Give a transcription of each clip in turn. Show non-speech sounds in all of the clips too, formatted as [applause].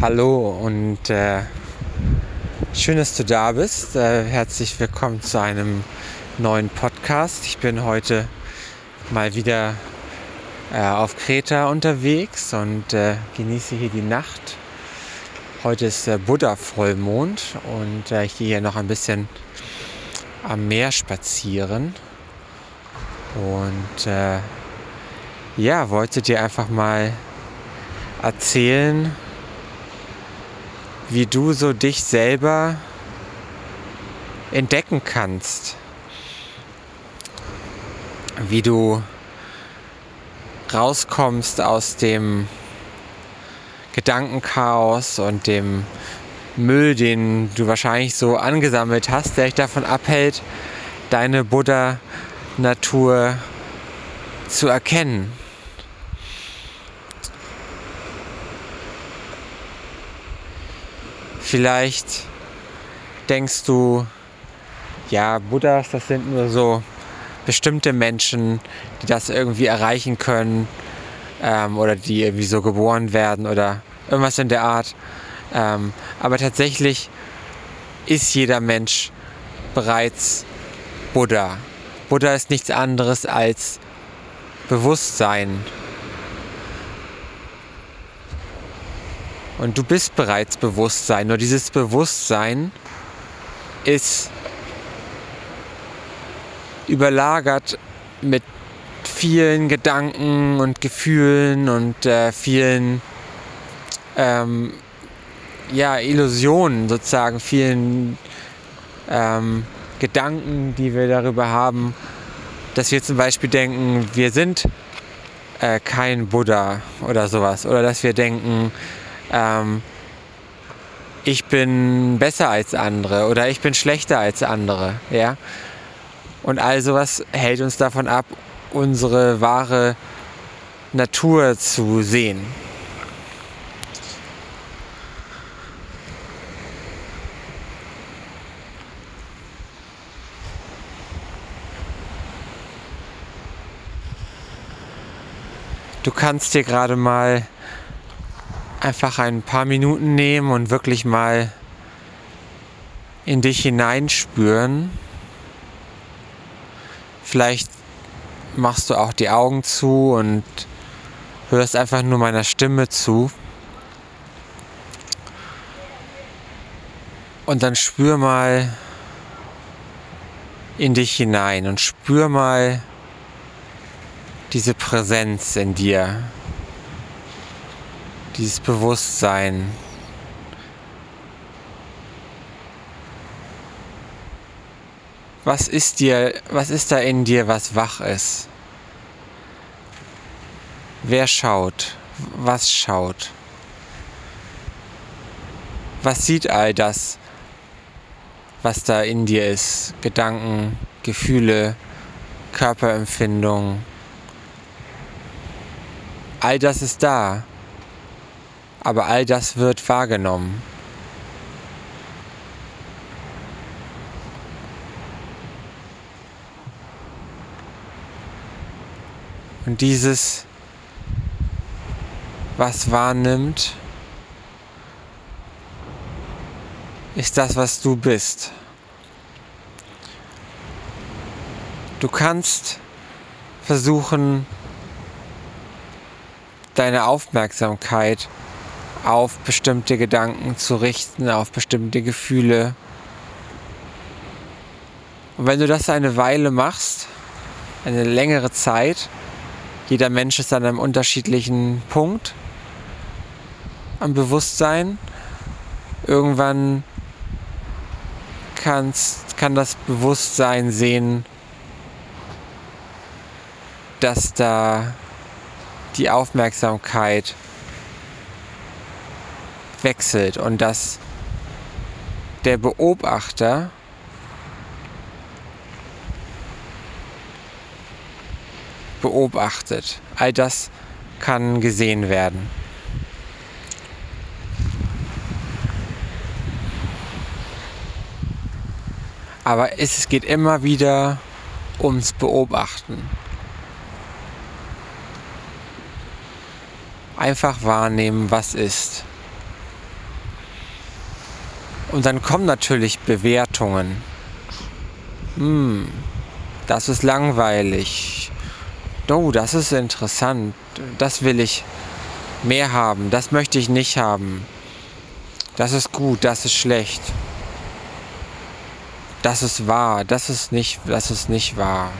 Hallo und äh, schön, dass du da bist. Äh, herzlich willkommen zu einem neuen Podcast. Ich bin heute mal wieder äh, auf Kreta unterwegs und äh, genieße hier die Nacht. Heute ist äh, Buddha-Vollmond und äh, ich gehe hier noch ein bisschen am Meer spazieren. Und ja, wollte dir einfach mal erzählen, wie du so dich selber entdecken kannst. Wie du rauskommst aus dem Gedankenchaos und dem Müll, den du wahrscheinlich so angesammelt hast, der dich davon abhält, deine Buddha-Natur zu erkennen. Vielleicht denkst du, ja, Buddhas, das sind nur so bestimmte Menschen, die das irgendwie erreichen können ähm, oder die irgendwie so geboren werden oder irgendwas in der Art. Ähm, aber tatsächlich ist jeder Mensch bereits Buddha. Buddha ist nichts anderes als Bewusstsein. Und du bist bereits Bewusstsein. Nur dieses Bewusstsein ist überlagert mit vielen Gedanken und Gefühlen und äh, vielen ähm, ja, Illusionen sozusagen, vielen ähm, Gedanken, die wir darüber haben, dass wir zum Beispiel denken, wir sind äh, kein Buddha oder sowas. Oder dass wir denken, ähm, ich bin besser als andere oder ich bin schlechter als andere. Ja? Und all sowas hält uns davon ab, unsere wahre Natur zu sehen. Du kannst dir gerade mal einfach ein paar Minuten nehmen und wirklich mal in dich hineinspüren. Vielleicht machst du auch die Augen zu und hörst einfach nur meiner Stimme zu. Und dann spür mal in dich hinein und spür mal diese Präsenz in dir, dieses Bewusstsein. Was ist dir, was ist da in dir, was wach ist? Wer schaut? Was schaut? Was sieht all das, was da in dir ist? Gedanken, Gefühle, Körperempfindung. All das ist da aber all das wird wahrgenommen. Und dieses, was wahrnimmt, ist das, was du bist. Du kannst versuchen, deine Aufmerksamkeit auf bestimmte Gedanken zu richten, auf bestimmte Gefühle. Und wenn du das eine Weile machst, eine längere Zeit, jeder Mensch ist an einem unterschiedlichen Punkt am Bewusstsein, irgendwann kannst, kann das Bewusstsein sehen, dass da die Aufmerksamkeit wechselt und dass der Beobachter beobachtet. All das kann gesehen werden. Aber es geht immer wieder ums Beobachten. Einfach wahrnehmen, was ist. Und dann kommen natürlich Bewertungen. Hm, das ist langweilig. Oh, das ist interessant. Das will ich mehr haben. Das möchte ich nicht haben. Das ist gut, das ist schlecht. Das ist wahr, das ist nicht, das ist nicht wahr.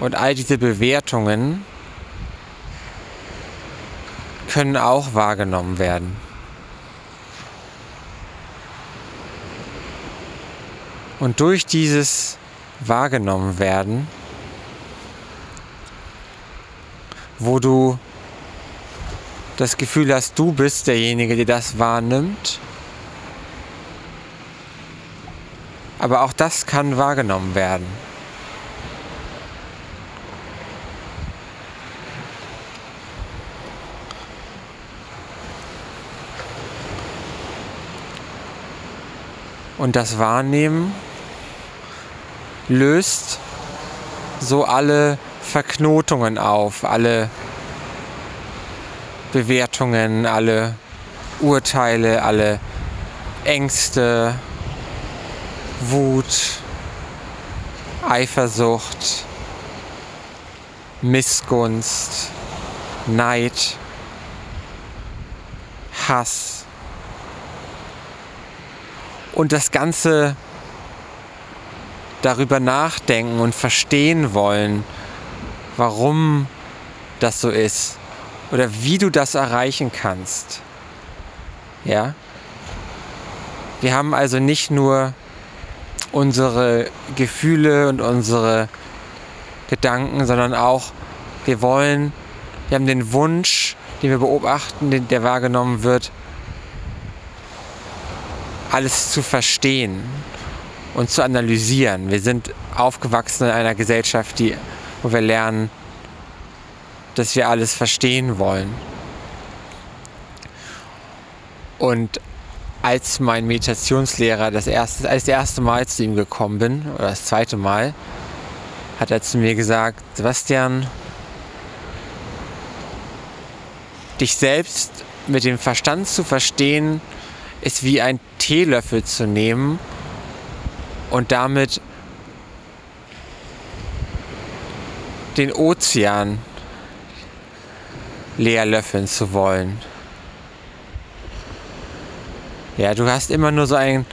Und all diese Bewertungen können auch wahrgenommen werden. Und durch dieses wahrgenommen werden, wo du das Gefühl hast, du bist derjenige, der das wahrnimmt. Aber auch das kann wahrgenommen werden. Und das Wahrnehmen löst so alle Verknotungen auf, alle Bewertungen, alle Urteile, alle Ängste, Wut, Eifersucht, Missgunst, Neid, Hass und das Ganze darüber nachdenken und verstehen wollen, warum das so ist oder wie du das erreichen kannst. Ja? Wir haben also nicht nur unsere Gefühle und unsere Gedanken, sondern auch wir wollen, wir haben den Wunsch, den wir beobachten, den, der wahrgenommen wird, alles zu verstehen und zu analysieren. Wir sind aufgewachsen in einer Gesellschaft, die, wo wir lernen, dass wir alles verstehen wollen. Und als mein Meditationslehrer das erste, als das erste Mal zu ihm gekommen bin, oder das zweite Mal, hat er zu mir gesagt, Sebastian, dich selbst mit dem Verstand zu verstehen, ist wie ein Teelöffel zu nehmen und damit den Ozean leer löffeln zu wollen. Ja, du hast immer nur so einen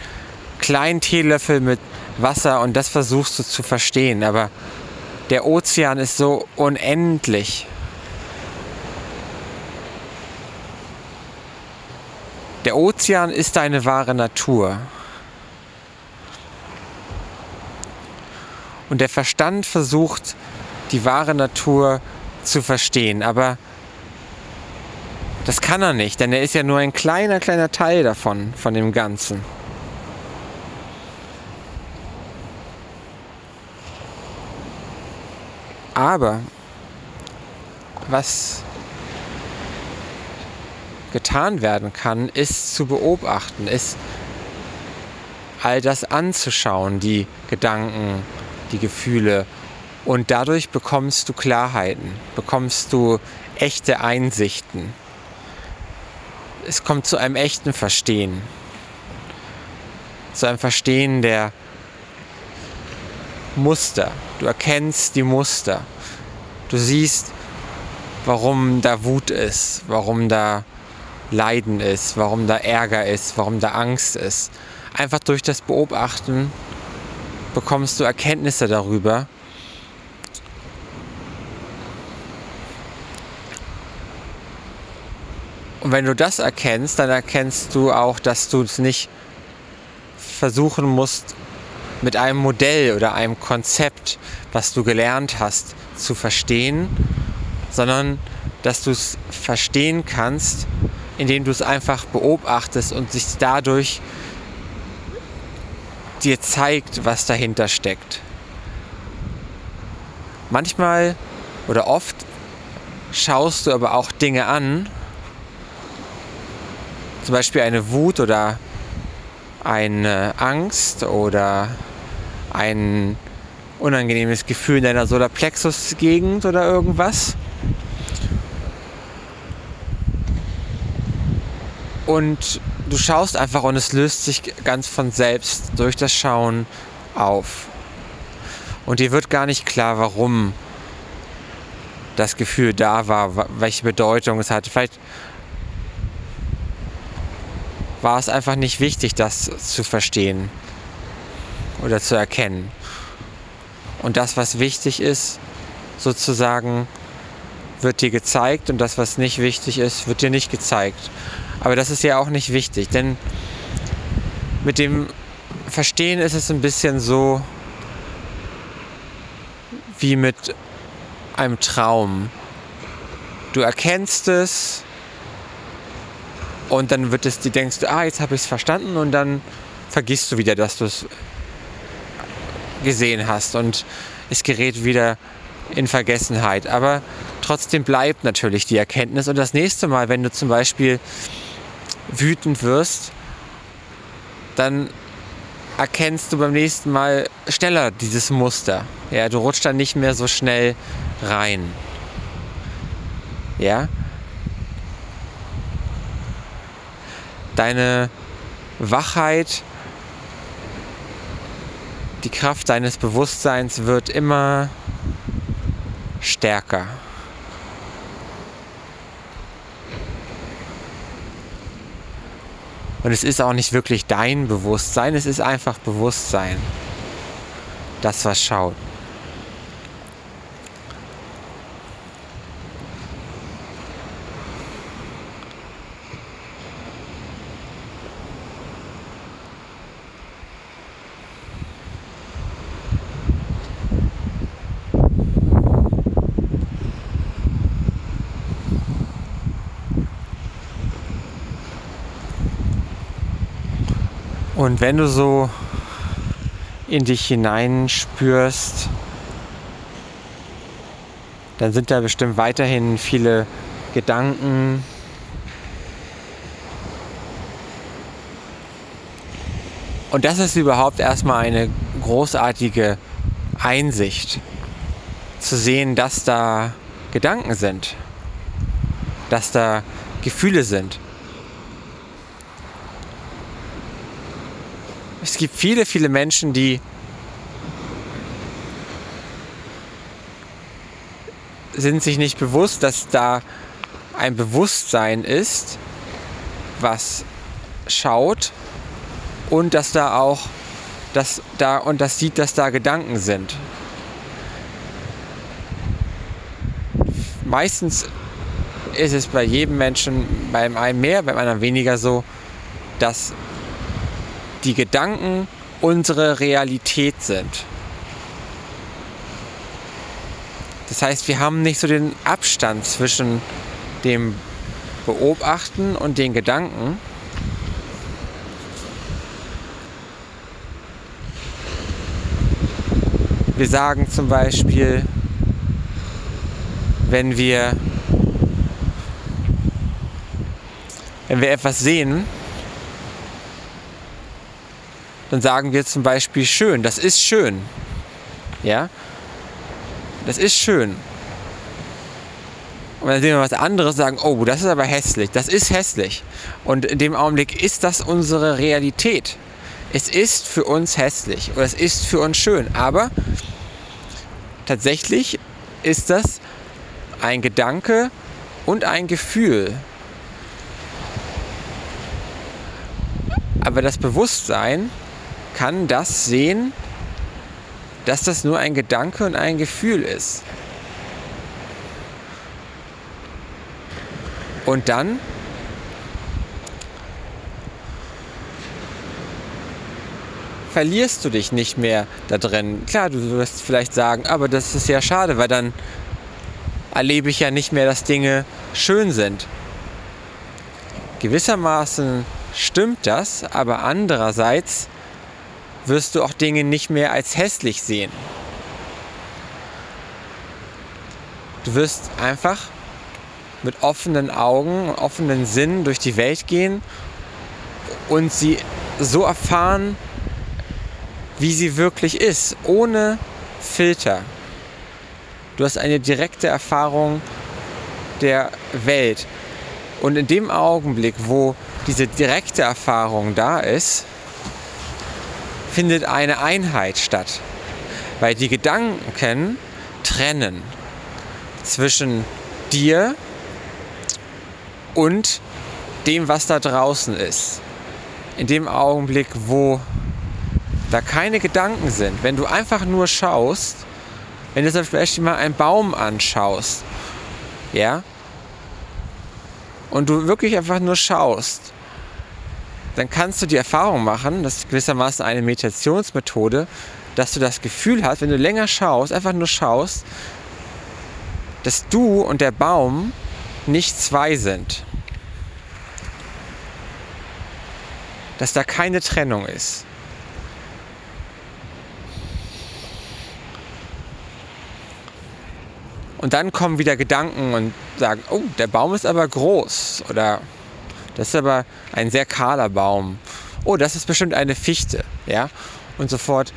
kleinen Teelöffel mit Wasser und das versuchst du zu verstehen, aber der Ozean ist so unendlich. Der Ozean ist deine wahre Natur. Und der Verstand versucht, die wahre Natur zu verstehen, aber das kann er nicht, denn er ist ja nur ein kleiner, kleiner Teil davon, von dem Ganzen. Aber was getan werden kann, ist zu beobachten, ist all das anzuschauen, die Gedanken, die Gefühle. Und dadurch bekommst du Klarheiten, bekommst du echte Einsichten es kommt zu einem echten Verstehen. Zu einem Verstehen der Muster. Du erkennst die Muster. Du siehst, warum da Wut ist, warum da Leiden ist, warum da Ärger ist, warum da Angst ist. Einfach durch das Beobachten bekommst du Erkenntnisse darüber, Und wenn du das erkennst, dann erkennst du auch, dass du es nicht versuchen musst, mit einem Modell oder einem Konzept, was du gelernt hast, zu verstehen, sondern dass du es verstehen kannst, indem du es einfach beobachtest und sich dadurch dir zeigt, was dahinter steckt. Manchmal oder oft schaust du aber auch Dinge an zum Beispiel eine Wut oder eine Angst oder ein unangenehmes Gefühl in deiner Solarplexus-Gegend oder irgendwas. Und du schaust einfach und es löst sich ganz von selbst durch das Schauen auf. Und dir wird gar nicht klar, warum das Gefühl da war, welche Bedeutung es hatte. Vielleicht war es einfach nicht wichtig, das zu verstehen oder zu erkennen. Und das, was wichtig ist, sozusagen, wird dir gezeigt und das, was nicht wichtig ist, wird dir nicht gezeigt. Aber das ist ja auch nicht wichtig, denn mit dem Verstehen ist es ein bisschen so wie mit einem Traum. Du erkennst es und dann wird es, du denkst, ah, jetzt habe ich es verstanden und dann vergisst du wieder, dass du es gesehen hast und es gerät wieder in Vergessenheit. Aber trotzdem bleibt natürlich die Erkenntnis und das nächste Mal, wenn du zum Beispiel wütend wirst, dann erkennst du beim nächsten Mal schneller dieses Muster. Ja, du rutschst dann nicht mehr so schnell rein. Ja? Deine Wachheit, die Kraft deines Bewusstseins wird immer stärker. Und es ist auch nicht wirklich dein Bewusstsein, es ist einfach Bewusstsein. Das, was schaut. Und wenn du so in dich hineinspürst, dann sind da bestimmt weiterhin viele Gedanken. Und das ist überhaupt erstmal eine großartige Einsicht, zu sehen, dass da Gedanken sind, dass da Gefühle sind. Es gibt viele, viele Menschen, die sind sich nicht bewusst, dass da ein Bewusstsein ist, was schaut und dass da auch dass da und das sieht, dass da Gedanken sind. Meistens ist es bei jedem Menschen, beim einen mehr, beim anderen weniger so, dass die Gedanken unsere Realität sind. Das heißt, wir haben nicht so den Abstand zwischen dem Beobachten und den Gedanken. Wir sagen zum Beispiel, wenn wir, wenn wir etwas sehen, dann sagen wir zum Beispiel schön. Das ist schön. Ja? Das ist schön. Und dann sehen wir was anderes, sagen, oh, das ist aber hässlich. Das ist hässlich. Und in dem Augenblick ist das unsere Realität. Es ist für uns hässlich oder es ist für uns schön. Aber tatsächlich ist das ein Gedanke und ein Gefühl. Aber das Bewusstsein kann das sehen, dass das nur ein Gedanke und ein Gefühl ist. Und dann verlierst du dich nicht mehr da drin. Klar, du wirst vielleicht sagen, aber das ist ja schade, weil dann erlebe ich ja nicht mehr, dass Dinge schön sind. Gewissermaßen stimmt das, aber andererseits wirst du auch Dinge nicht mehr als hässlich sehen. Du wirst einfach mit offenen Augen, offenen Sinnen durch die Welt gehen und sie so erfahren, wie sie wirklich ist, ohne Filter. Du hast eine direkte Erfahrung der Welt. Und in dem Augenblick, wo diese direkte Erfahrung da ist, findet eine Einheit statt. Weil die Gedanken trennen zwischen dir und dem, was da draußen ist. In dem Augenblick, wo da keine Gedanken sind, wenn du einfach nur schaust, wenn du zum Beispiel mal einen Baum anschaust, ja, und du wirklich einfach nur schaust, dann kannst du die Erfahrung machen, das ist gewissermaßen eine Meditationsmethode, dass du das Gefühl hast, wenn du länger schaust, einfach nur schaust, dass du und der Baum nicht zwei sind. Dass da keine Trennung ist. Und dann kommen wieder Gedanken und sagen, oh, der Baum ist aber groß oder das ist aber ein sehr kahler Baum. Oh, das ist bestimmt eine Fichte, ja? Und sofort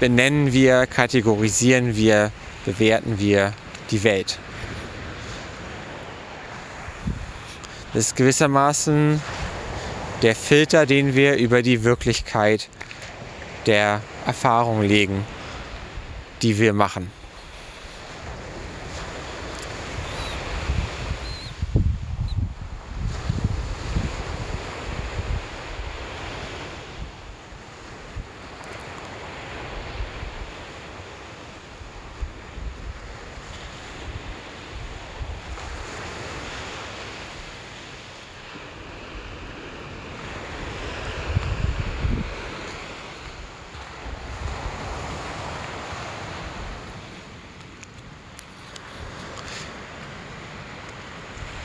benennen wir, kategorisieren wir, bewerten wir die Welt. Das ist gewissermaßen der Filter, den wir über die Wirklichkeit der Erfahrung legen, die wir machen.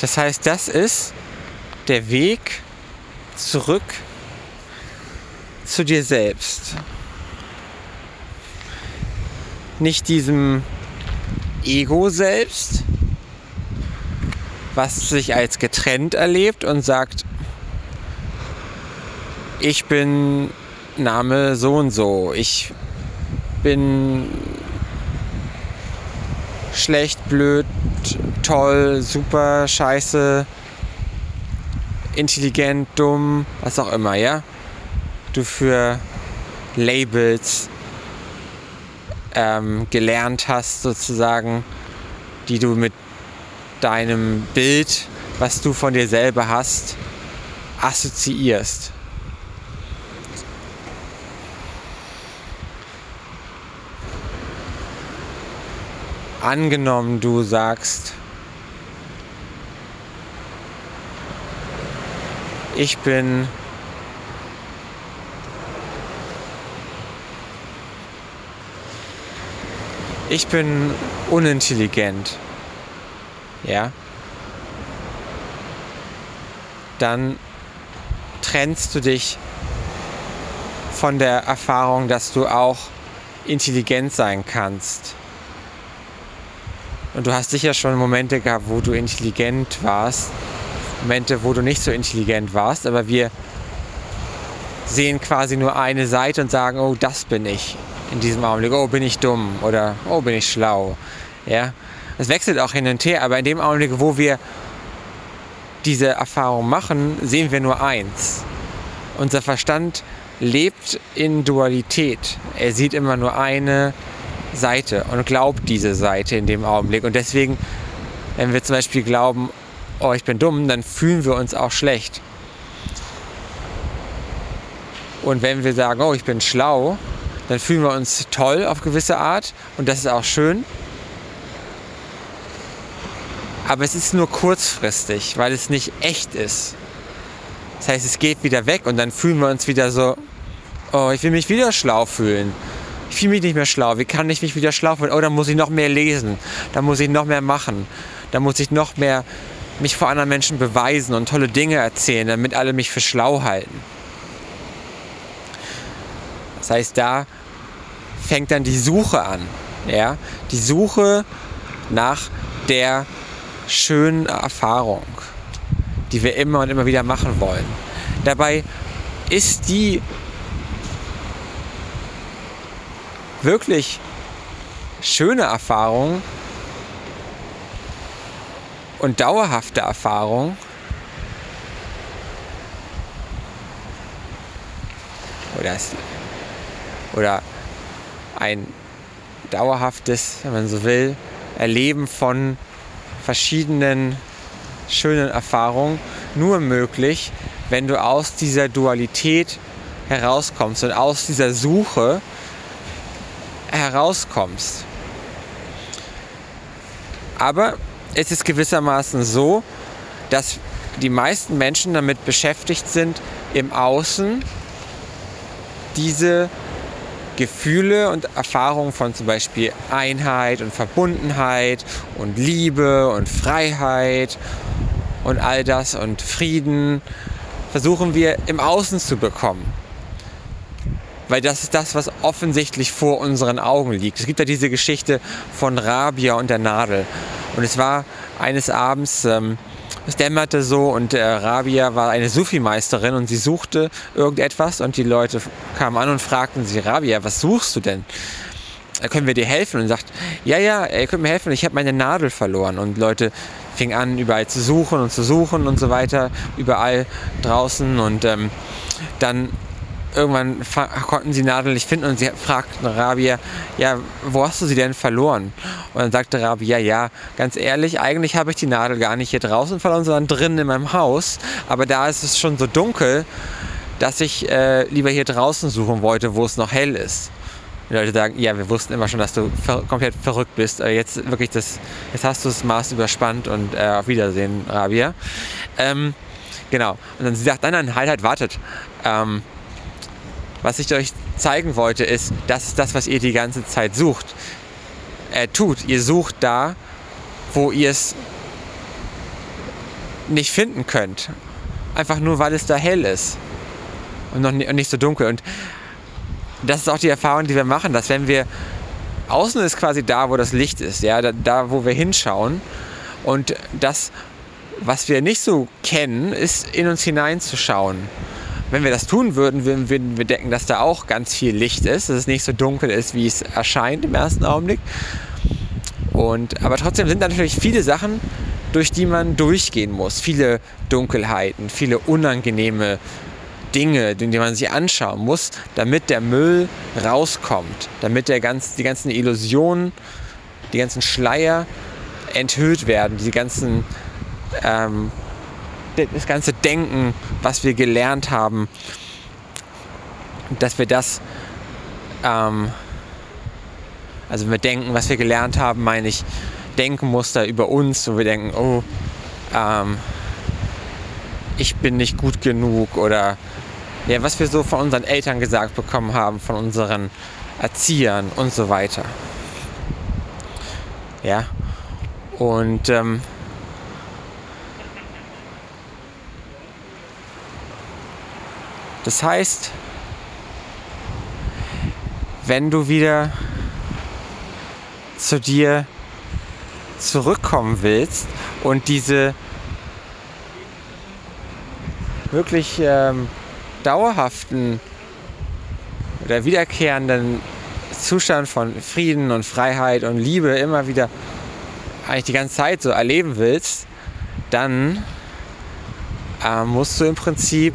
Das heißt, das ist der Weg zurück zu dir selbst. Nicht diesem Ego selbst, was sich als getrennt erlebt und sagt, ich bin Name so und so, ich bin schlecht, blöd, toll, super, scheiße, intelligent, dumm, was auch immer, ja? Du für Labels ähm, gelernt hast, sozusagen, die du mit deinem Bild, was du von dir selber hast, assoziierst. Angenommen, du sagst, ich bin ich bin unintelligent. Ja? Dann trennst du dich von der Erfahrung, dass du auch intelligent sein kannst. Und du hast sicher schon Momente gehabt, wo du intelligent warst Momente, wo du nicht so intelligent warst, aber wir sehen quasi nur eine Seite und sagen, oh, das bin ich in diesem Augenblick, oh, bin ich dumm oder oh, bin ich schlau. Ja, es wechselt auch hin und her, aber in dem Augenblick, wo wir diese Erfahrung machen, sehen wir nur eins. Unser Verstand lebt in Dualität. Er sieht immer nur eine Seite und glaubt diese Seite in dem Augenblick. Und deswegen, wenn wir zum Beispiel glauben, oh, ich bin dumm, dann fühlen wir uns auch schlecht. Und wenn wir sagen, oh, ich bin schlau, dann fühlen wir uns toll auf gewisse Art und das ist auch schön. Aber es ist nur kurzfristig, weil es nicht echt ist. Das heißt, es geht wieder weg und dann fühlen wir uns wieder so, oh, ich will mich wieder schlau fühlen. Fühle mich nicht mehr schlau. Wie kann ich mich wieder schlau fühlen? Oh, dann muss ich noch mehr lesen. Da muss ich noch mehr machen. Da muss ich noch mehr mich vor anderen Menschen beweisen und tolle Dinge erzählen, damit alle mich für schlau halten. Das heißt, da fängt dann die Suche an. Ja? Die Suche nach der schönen Erfahrung, die wir immer und immer wieder machen wollen. Dabei ist die wirklich schöne Erfahrung und dauerhafte Erfahrung. Oder, es, oder ein dauerhaftes, wenn man so will, Erleben von verschiedenen schönen Erfahrungen nur möglich, wenn du aus dieser Dualität herauskommst und aus dieser Suche herauskommst. Aber es ist gewissermaßen so, dass die meisten Menschen damit beschäftigt sind, im Außen diese Gefühle und Erfahrungen von zum Beispiel Einheit und Verbundenheit und Liebe und Freiheit und all das und Frieden versuchen wir im Außen zu bekommen. Weil das ist das, was offensichtlich vor unseren Augen liegt. Es gibt ja diese Geschichte von Rabia und der Nadel. Und es war eines Abends, ähm, es dämmerte so und äh, Rabia war eine Sufi-Meisterin und sie suchte irgendetwas und die Leute kamen an und fragten sie, Rabia, was suchst du denn? Da können wir dir helfen? Und sagt, ja, ja, ihr könnt mir helfen, ich habe meine Nadel verloren. Und Leute fingen an, überall zu suchen und zu suchen und so weiter, überall draußen. Und ähm, dann irgendwann konnten sie Nadel nicht finden und sie fragten Rabia, ja, wo hast du sie denn verloren? Und dann sagte Rabia, ja, ganz ehrlich, eigentlich habe ich die Nadel gar nicht hier draußen verloren, sondern drinnen in meinem Haus. Aber da ist es schon so dunkel, dass ich äh, lieber hier draußen suchen wollte, wo es noch hell ist. Die Leute sagen, ja, wir wussten immer schon, dass du ver komplett verrückt bist. Äh, jetzt wirklich das, jetzt hast du das Maß überspannt und äh, auf Wiedersehen, Rabia. Ähm, genau. Und dann sie sagt, nein, nein, halt, halt, wartet. Ähm, was ich euch zeigen wollte, ist, das ist das, was ihr die ganze Zeit sucht. Äh, tut. Ihr sucht da, wo ihr es nicht finden könnt. Einfach nur, weil es da hell ist und noch nicht, und nicht so dunkel. Und das ist auch die Erfahrung, die wir machen, dass wenn wir außen ist quasi da, wo das Licht ist, ja, da, da wo wir hinschauen und das, was wir nicht so kennen, ist in uns hineinzuschauen wenn wir das tun würden, würden, wir denken, dass da auch ganz viel Licht ist, dass es nicht so dunkel ist, wie es erscheint im ersten Augenblick. Und, aber trotzdem sind natürlich viele Sachen, durch die man durchgehen muss. Viele Dunkelheiten, viele unangenehme Dinge, die man sich anschauen muss, damit der Müll rauskommt, damit der ganz, die ganzen Illusionen, die ganzen Schleier enthüllt werden, die ganzen ähm, das ganze Denken, was wir gelernt haben, dass wir das, ähm, also wenn wir denken, was wir gelernt haben, meine ich Denkmuster über uns, wo wir denken, oh, ähm, ich bin nicht gut genug oder ja, was wir so von unseren Eltern gesagt bekommen haben, von unseren Erziehern und so weiter. Ja, und ähm, Das heißt, wenn du wieder zu dir zurückkommen willst und diese wirklich ähm, dauerhaften oder wiederkehrenden Zustand von Frieden und Freiheit und Liebe immer wieder eigentlich die ganze Zeit so erleben willst, dann äh, musst du im Prinzip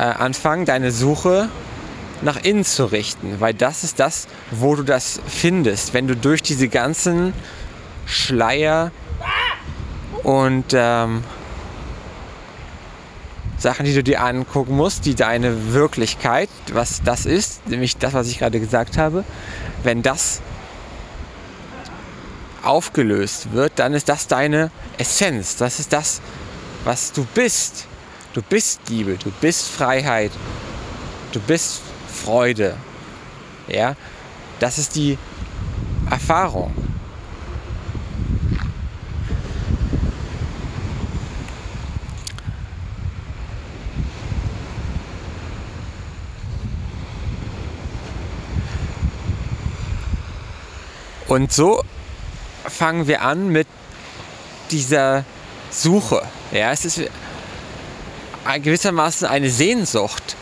äh, anfangen, deine Suche nach innen zu richten, weil das ist das, wo du das findest, wenn du durch diese ganzen Schleier und ähm, Sachen, die du dir angucken musst, die deine Wirklichkeit, was das ist, nämlich das, was ich gerade gesagt habe, wenn das aufgelöst wird, dann ist das deine Essenz, das ist das, was du bist. Du bist Liebe, du bist Freiheit, du bist Freude. Ja, das ist die Erfahrung. Und so fangen wir an mit dieser Suche. Ja, es ist gewissermaßen eine Sehnsucht,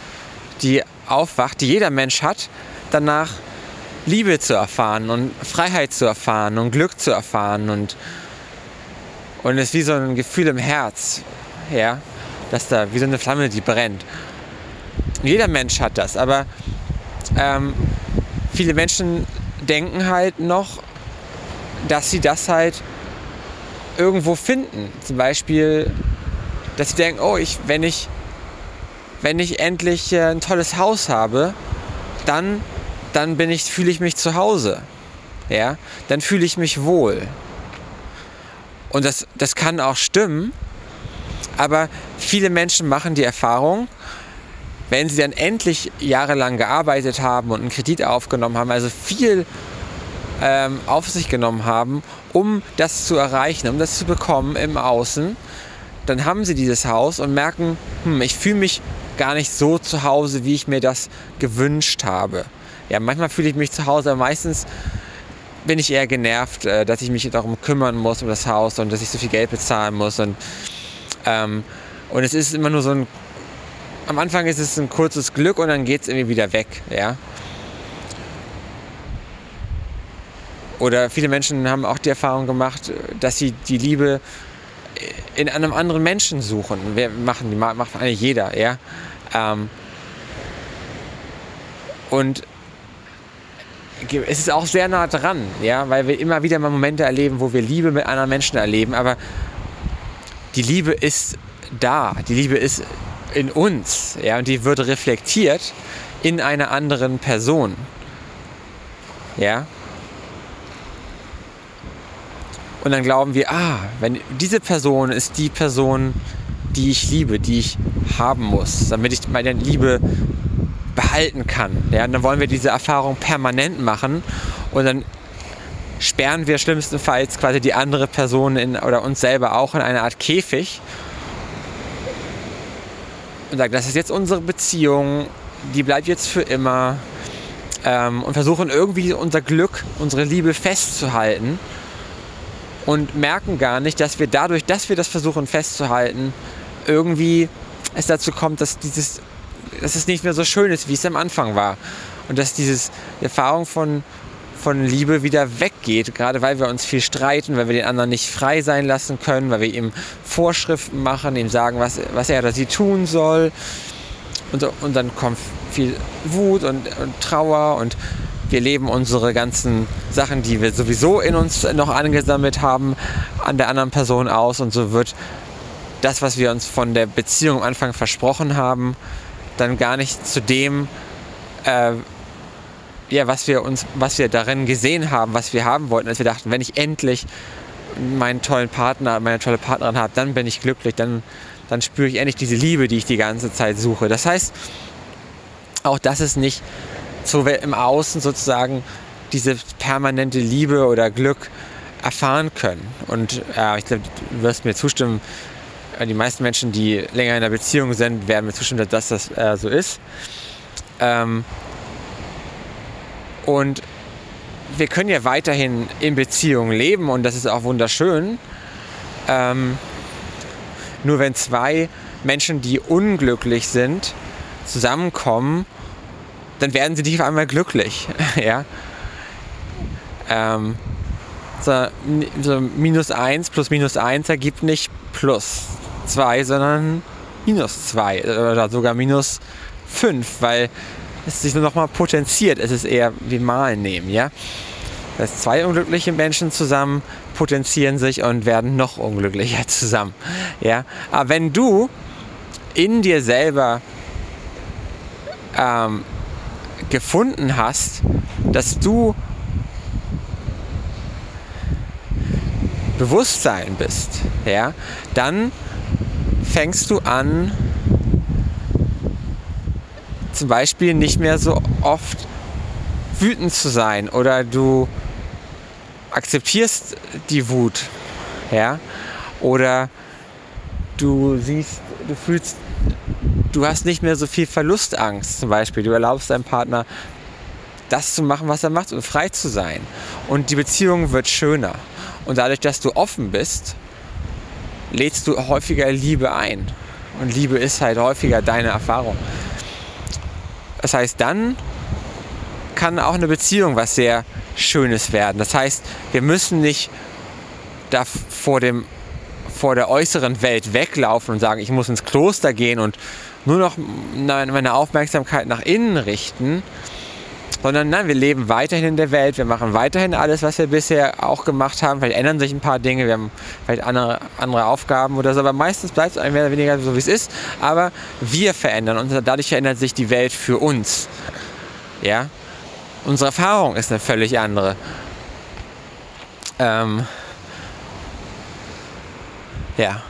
die aufwacht, die jeder Mensch hat, danach Liebe zu erfahren und Freiheit zu erfahren und Glück zu erfahren und und es ist wie so ein Gefühl im Herz, ja, dass da wie so eine Flamme, die brennt. Jeder Mensch hat das, aber ähm, viele Menschen denken halt noch, dass sie das halt irgendwo finden. Zum Beispiel, dass sie denken, oh, ich, wenn ich, wenn ich endlich äh, ein tolles Haus habe, dann, dann bin ich, fühle ich mich zu Hause. Ja, dann fühle ich mich wohl. Und das, das kann auch stimmen, aber viele Menschen machen die Erfahrung, wenn sie dann endlich jahrelang gearbeitet haben und einen Kredit aufgenommen haben, also viel ähm, auf sich genommen haben, um das zu erreichen, um das zu bekommen im Außen, dann haben sie dieses Haus und merken, hm, ich fühle mich gar nicht so zu Hause, wie ich mir das gewünscht habe. Ja, manchmal fühle ich mich zu Hause, aber meistens bin ich eher genervt, äh, dass ich mich darum kümmern muss, um das Haus und dass ich so viel Geld bezahlen muss. Und, ähm, und es ist immer nur so ein, am Anfang ist es ein kurzes Glück und dann geht es irgendwie wieder weg. Ja? Oder viele Menschen haben auch die Erfahrung gemacht, dass sie die Liebe in einem anderen Menschen suchen. Wir machen die macht eigentlich jeder, ja. Ähm, und es ist auch sehr nah dran, ja, weil wir immer wieder mal Momente erleben, wo wir Liebe mit anderen Menschen erleben, aber die Liebe ist da, die Liebe ist in uns, ja, und die wird reflektiert in einer anderen Person, ja. Und dann glauben wir, ah, wenn diese Person ist die Person, die ich liebe, die ich haben muss, damit ich meine Liebe behalten kann. Ja, dann wollen wir diese Erfahrung permanent machen und dann sperren wir schlimmstenfalls quasi die andere Person in, oder uns selber auch in eine Art Käfig und sagen, das ist jetzt unsere Beziehung, die bleibt jetzt für immer ähm, und versuchen irgendwie unser Glück, unsere Liebe festzuhalten und merken gar nicht, dass wir dadurch, dass wir das versuchen festzuhalten, irgendwie es dazu kommt, dass dieses, dass es nicht mehr so schön ist, wie es am Anfang war. Und dass diese Erfahrung von, von Liebe wieder weggeht, gerade weil wir uns viel streiten, weil wir den anderen nicht frei sein lassen können, weil wir ihm Vorschriften machen, ihm sagen, was, was er oder sie tun soll. Und, und dann kommt viel Wut und, und Trauer und wir leben unsere ganzen Sachen, die wir sowieso in uns noch angesammelt haben, an der anderen Person aus und so wird das, was wir uns von der Beziehung am Anfang versprochen haben, dann gar nicht zu dem, äh, ja, was wir uns, was wir darin gesehen haben, was wir haben wollten, als wir dachten, wenn ich endlich meinen tollen Partner, meine tolle Partnerin habe, dann bin ich glücklich, dann, dann spüre ich endlich diese Liebe, die ich die ganze Zeit suche. Das heißt, auch das ist nicht so im Außen sozusagen diese permanente Liebe oder Glück erfahren können. Und äh, ich glaube, du wirst mir zustimmen, äh, die meisten Menschen, die länger in einer Beziehung sind, werden mir zustimmen, dass das äh, so ist. Ähm, und wir können ja weiterhin in Beziehungen leben und das ist auch wunderschön. Ähm, nur wenn zwei Menschen, die unglücklich sind, zusammenkommen dann werden sie nicht auf einmal glücklich. [laughs] ja? Ähm, so, so minus 1 plus minus 1 ergibt nicht plus 2, sondern minus 2 oder sogar minus 5, weil es sich nur noch mal potenziert. Es ist eher wie Mal nehmen, ja. Das heißt, zwei unglückliche Menschen zusammen potenzieren sich und werden noch unglücklicher [laughs] zusammen, ja. Aber wenn du in dir selber ähm, gefunden hast, dass du Bewusstsein bist, ja, dann fängst du an, zum Beispiel nicht mehr so oft wütend zu sein oder du akzeptierst die Wut, ja, oder du siehst, du fühlst du hast nicht mehr so viel Verlustangst zum Beispiel. Du erlaubst deinem Partner, das zu machen, was er macht und frei zu sein. Und die Beziehung wird schöner. Und dadurch, dass du offen bist, lädst du häufiger Liebe ein. Und Liebe ist halt häufiger deine Erfahrung. Das heißt, dann kann auch eine Beziehung was sehr Schönes werden. Das heißt, wir müssen nicht da vor dem vor der äußeren Welt weglaufen und sagen, ich muss ins Kloster gehen und nur noch meine Aufmerksamkeit nach innen richten, sondern nein, wir leben weiterhin in der Welt, wir machen weiterhin alles, was wir bisher auch gemacht haben. Vielleicht ändern sich ein paar Dinge, wir haben vielleicht andere, andere Aufgaben oder so, aber meistens bleibt es mehr oder weniger so, wie es ist. Aber wir verändern uns, dadurch verändert sich die Welt für uns. Ja? Unsere Erfahrung ist eine völlig andere. Ähm, ja.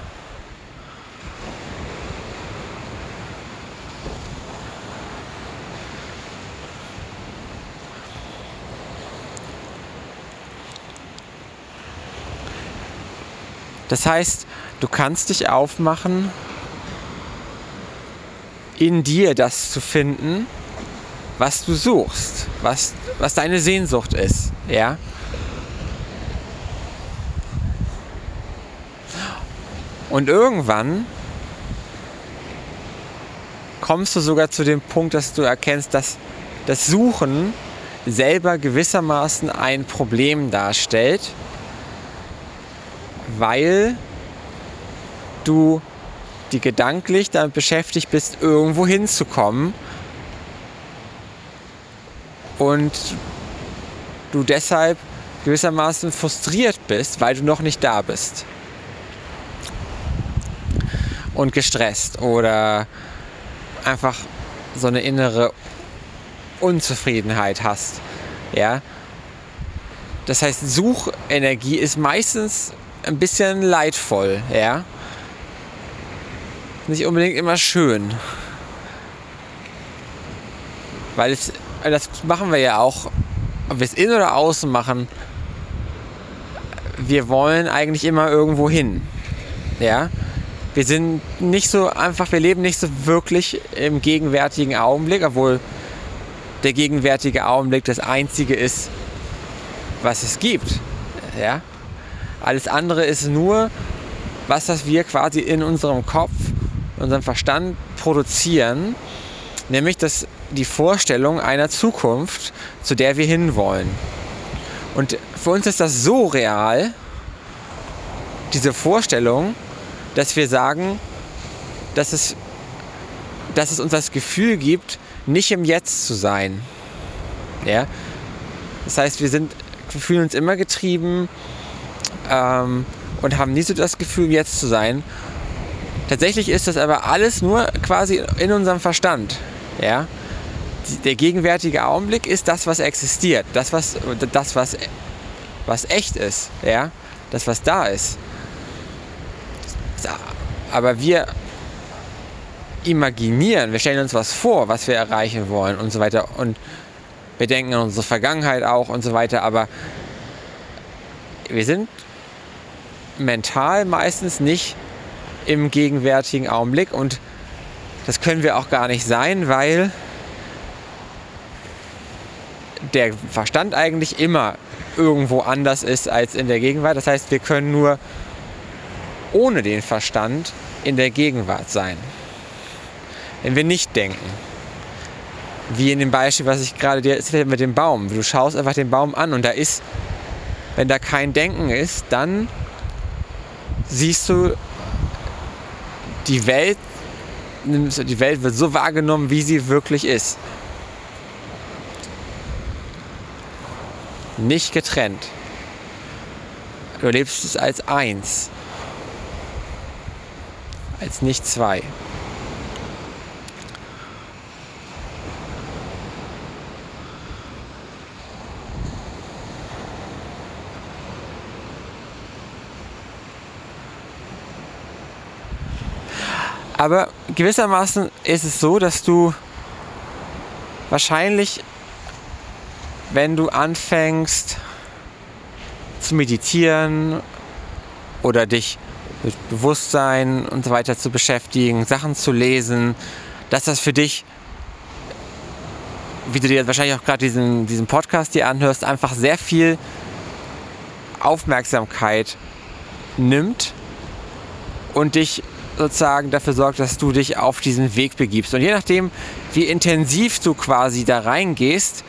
Das heißt, du kannst dich aufmachen, in dir das zu finden, was du suchst, was, was deine Sehnsucht ist. Ja? Und irgendwann kommst du sogar zu dem Punkt, dass du erkennst, dass das Suchen selber gewissermaßen ein Problem darstellt weil du die gedanklich damit beschäftigt bist, irgendwo hinzukommen und du deshalb gewissermaßen frustriert bist, weil du noch nicht da bist. Und gestresst oder einfach so eine innere Unzufriedenheit hast. Ja? Das heißt, Suchenergie ist meistens ein bisschen leidvoll, ja. Nicht unbedingt immer schön. Weil es, das machen wir ja auch, ob wir es innen oder außen machen, wir wollen eigentlich immer irgendwo hin. Ja? Wir sind nicht so einfach, wir leben nicht so wirklich im gegenwärtigen Augenblick, obwohl der gegenwärtige Augenblick das einzige ist, was es gibt. Ja? Alles andere ist nur was, was wir quasi in unserem Kopf, unserem Verstand produzieren, nämlich das, die Vorstellung einer Zukunft, zu der wir hinwollen. Und für uns ist das so real, diese Vorstellung, dass wir sagen, dass es, dass es uns das Gefühl gibt, nicht im Jetzt zu sein. Ja? Das heißt, wir, sind, wir fühlen uns immer getrieben ähm, und haben nie so das Gefühl, jetzt zu sein. Tatsächlich ist das aber alles nur quasi in unserem Verstand. Ja? Der gegenwärtige Augenblick ist das, was existiert, das, was, das, was, was echt ist, ja? das, was da ist. Aber wir imaginieren, wir stellen uns was vor, was wir erreichen wollen und so weiter. Und wir denken an unsere Vergangenheit auch und so weiter. Aber wir sind mental meistens nicht im gegenwärtigen Augenblick und das können wir auch gar nicht sein, weil der Verstand eigentlich immer irgendwo anders ist als in der Gegenwart. Das heißt, wir können nur ohne den Verstand in der Gegenwart sein. Wenn wir nicht denken. Wie in dem Beispiel, was ich gerade dir erzählt habe mit dem Baum. Du schaust einfach den Baum an und da ist, wenn da kein Denken ist, dann siehst du, die Welt, die Welt wird so wahrgenommen, wie sie wirklich ist. Nicht getrennt. Du erlebst es als eins, als nicht zwei. Aber gewissermaßen ist es so, dass du wahrscheinlich, wenn du anfängst zu meditieren oder dich mit Bewusstsein und so weiter zu beschäftigen, Sachen zu lesen, dass das für dich, wie du dir wahrscheinlich auch gerade diesen, diesen Podcast dir anhörst, einfach sehr viel Aufmerksamkeit nimmt und dich sozusagen dafür sorgt, dass du dich auf diesen Weg begibst. Und je nachdem, wie intensiv du quasi da reingehst,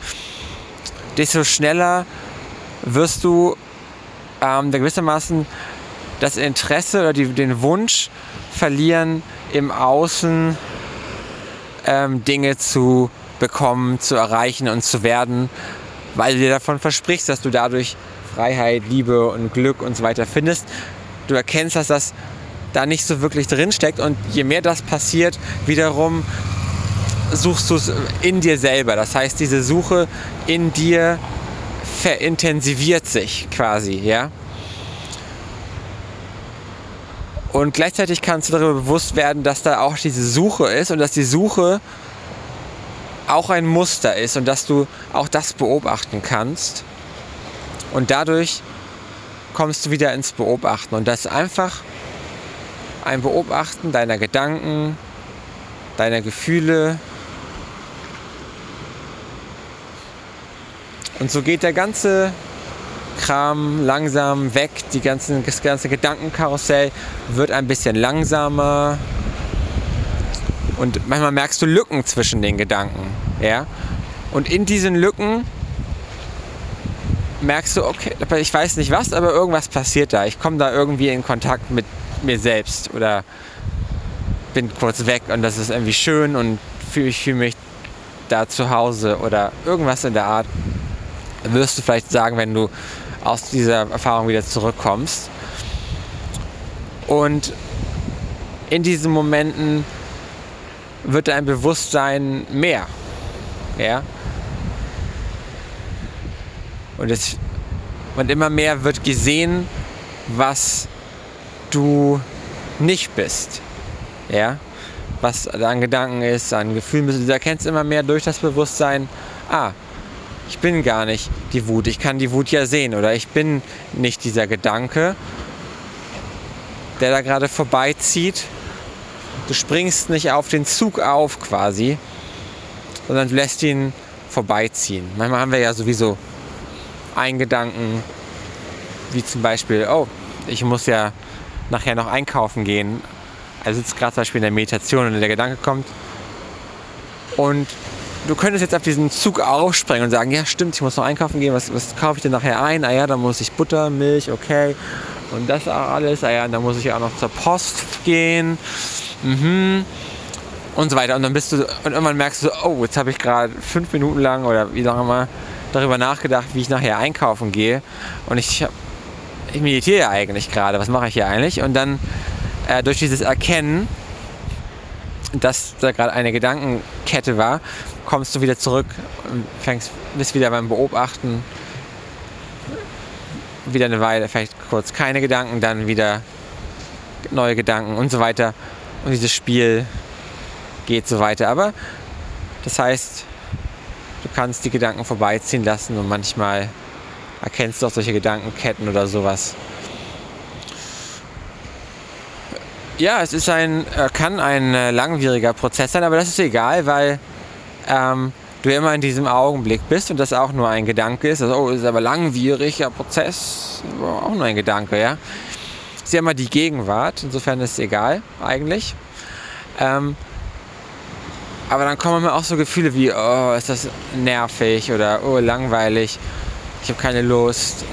desto schneller wirst du ähm, gewissermaßen das Interesse oder die, den Wunsch verlieren, im Außen ähm, Dinge zu bekommen, zu erreichen und zu werden, weil du dir davon versprichst, dass du dadurch Freiheit, Liebe und Glück und so weiter findest. Du erkennst, dass das da nicht so wirklich drin steckt und je mehr das passiert, wiederum suchst du es in dir selber. Das heißt, diese Suche in dir verintensiviert sich quasi, ja. Und gleichzeitig kannst du darüber bewusst werden, dass da auch diese Suche ist und dass die Suche auch ein Muster ist und dass du auch das beobachten kannst. Und dadurch kommst du wieder ins Beobachten. Und das ist einfach ein Beobachten deiner Gedanken, deiner Gefühle. Und so geht der ganze Kram langsam weg. Die ganzen, das ganze Gedankenkarussell wird ein bisschen langsamer. Und manchmal merkst du Lücken zwischen den Gedanken. Ja? Und in diesen Lücken merkst du, okay, ich weiß nicht was, aber irgendwas passiert da. Ich komme da irgendwie in Kontakt mit mir selbst oder bin kurz weg und das ist irgendwie schön und ich fühle mich da zu Hause oder irgendwas in der Art. Wirst du vielleicht sagen, wenn du aus dieser Erfahrung wieder zurückkommst. Und in diesen Momenten wird dein Bewusstsein mehr. Ja? Und, es, und immer mehr wird gesehen, was du nicht bist. Ja? Was an Gedanken ist, an Gefühlen. Du erkennst immer mehr durch das Bewusstsein, ah, ich bin gar nicht die Wut, ich kann die Wut ja sehen oder ich bin nicht dieser Gedanke, der da gerade vorbeizieht. Du springst nicht auf den Zug auf quasi, sondern du lässt ihn vorbeiziehen. Manchmal haben wir ja sowieso einen Gedanken, wie zum Beispiel, oh, ich muss ja nachher noch einkaufen gehen. Also sitzt gerade zum Beispiel in der Meditation und der Gedanke kommt und du könntest jetzt auf diesen Zug aufspringen und sagen, ja stimmt, ich muss noch einkaufen gehen, was, was kaufe ich denn nachher ein? Ah ja, dann muss ich Butter, Milch, okay. Und das auch alles, ah ja, dann muss ich auch noch zur Post gehen. Mhm. Und so weiter. Und dann bist du, und irgendwann merkst du so, oh, jetzt habe ich gerade fünf Minuten lang oder wie lange mal darüber nachgedacht, wie ich nachher einkaufen gehe. Und ich, ich meditiere eigentlich gerade, was mache ich hier eigentlich? Und dann äh, durch dieses Erkennen, dass da gerade eine Gedankenkette war, kommst du wieder zurück und fängst, bist wieder beim Beobachten. Wieder eine Weile, vielleicht kurz keine Gedanken, dann wieder neue Gedanken und so weiter. Und dieses Spiel geht so weiter. Aber das heißt, du kannst die Gedanken vorbeiziehen lassen und manchmal erkennst du auch solche Gedankenketten oder sowas. Ja, es ist ein, äh, kann ein äh, langwieriger Prozess sein, aber das ist egal, weil ähm, du immer in diesem Augenblick bist und das auch nur ein Gedanke ist. Also, oh, ist aber langwieriger Prozess, auch nur ein Gedanke, ja. Ist ja immer die Gegenwart, insofern ist es egal eigentlich. Ähm, aber dann kommen mir auch so Gefühle wie, oh, ist das nervig oder oh, langweilig, ich habe keine Lust.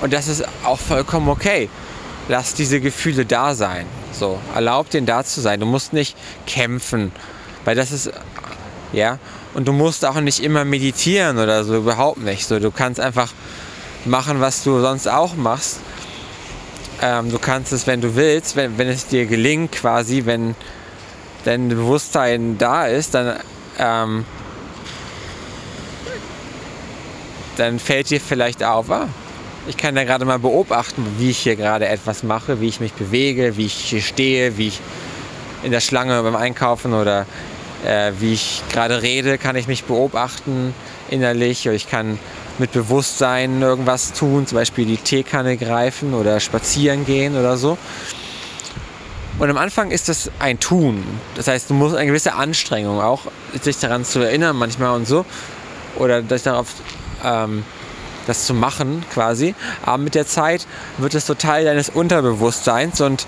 Und das ist auch vollkommen okay. Lass diese Gefühle da sein. So, erlaub denen da zu sein. Du musst nicht kämpfen, weil das ist, ja, und du musst auch nicht immer meditieren oder so, überhaupt nicht. So, du kannst einfach machen, was du sonst auch machst. Ähm, du kannst es, wenn du willst, wenn, wenn es dir gelingt, quasi, wenn dein Bewusstsein da ist, dann, ähm, dann fällt dir vielleicht auf, ah, ich kann da gerade mal beobachten, wie ich hier gerade etwas mache, wie ich mich bewege, wie ich hier stehe, wie ich in der Schlange beim Einkaufen oder äh, wie ich gerade rede, kann ich mich beobachten innerlich oder ich kann mit Bewusstsein irgendwas tun, zum Beispiel die Teekanne greifen oder spazieren gehen oder so. Und am Anfang ist das ein Tun. Das heißt, du musst eine gewisse Anstrengung auch, sich daran zu erinnern manchmal und so. Oder sich darauf ähm, das zu machen quasi. Aber mit der Zeit wird es so Teil deines Unterbewusstseins und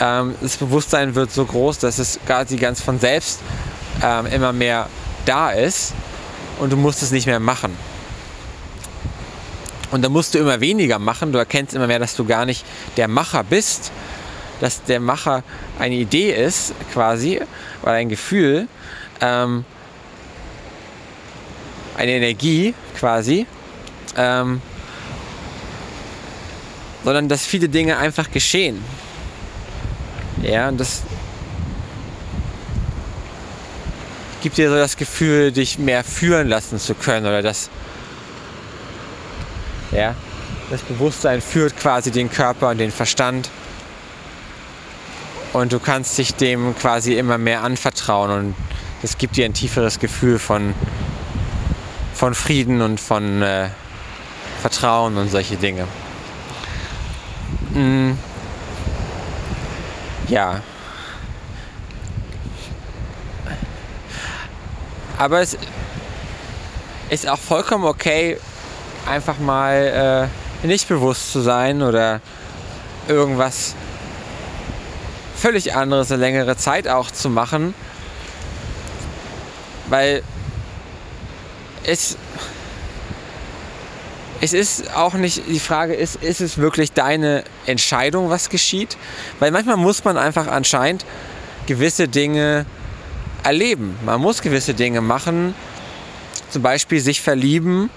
ähm, das Bewusstsein wird so groß, dass es quasi ganz von selbst ähm, immer mehr da ist und du musst es nicht mehr machen. Und dann musst du immer weniger machen. Du erkennst immer mehr, dass du gar nicht der Macher bist, dass der Macher eine Idee ist, quasi, oder ein Gefühl, ähm, eine Energie quasi, ähm, sondern dass viele Dinge einfach geschehen. Ja, und das gibt dir so das Gefühl, dich mehr führen lassen zu können oder das, ja, das Bewusstsein führt quasi den Körper und den Verstand und du kannst dich dem quasi immer mehr anvertrauen und das gibt dir ein tieferes Gefühl von, von Frieden und von äh, Vertrauen und solche Dinge. Mm. Ja. Aber es ist auch vollkommen okay, einfach mal äh, nicht bewusst zu sein oder irgendwas völlig anderes eine längere Zeit auch zu machen, weil es es ist auch nicht, die Frage ist, ist es wirklich deine Entscheidung, was geschieht? Weil manchmal muss man einfach anscheinend gewisse Dinge erleben. Man muss gewisse Dinge machen, zum Beispiel sich verlieben.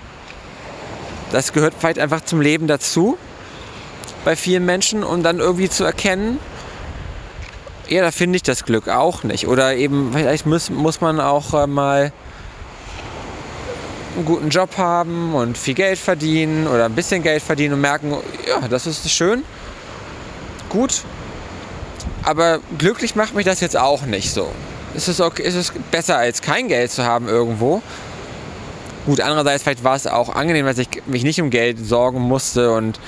Das gehört vielleicht einfach zum Leben dazu bei vielen Menschen, um dann irgendwie zu erkennen, ja, da finde ich das Glück auch nicht. Oder eben, vielleicht muss, muss man auch äh, mal einen guten Job haben und viel Geld verdienen oder ein bisschen Geld verdienen und merken, ja, das ist schön, gut, aber glücklich macht mich das jetzt auch nicht so. Es, ist es besser als kein Geld zu haben irgendwo? Gut, andererseits vielleicht war es auch angenehm, dass ich mich nicht um Geld sorgen musste und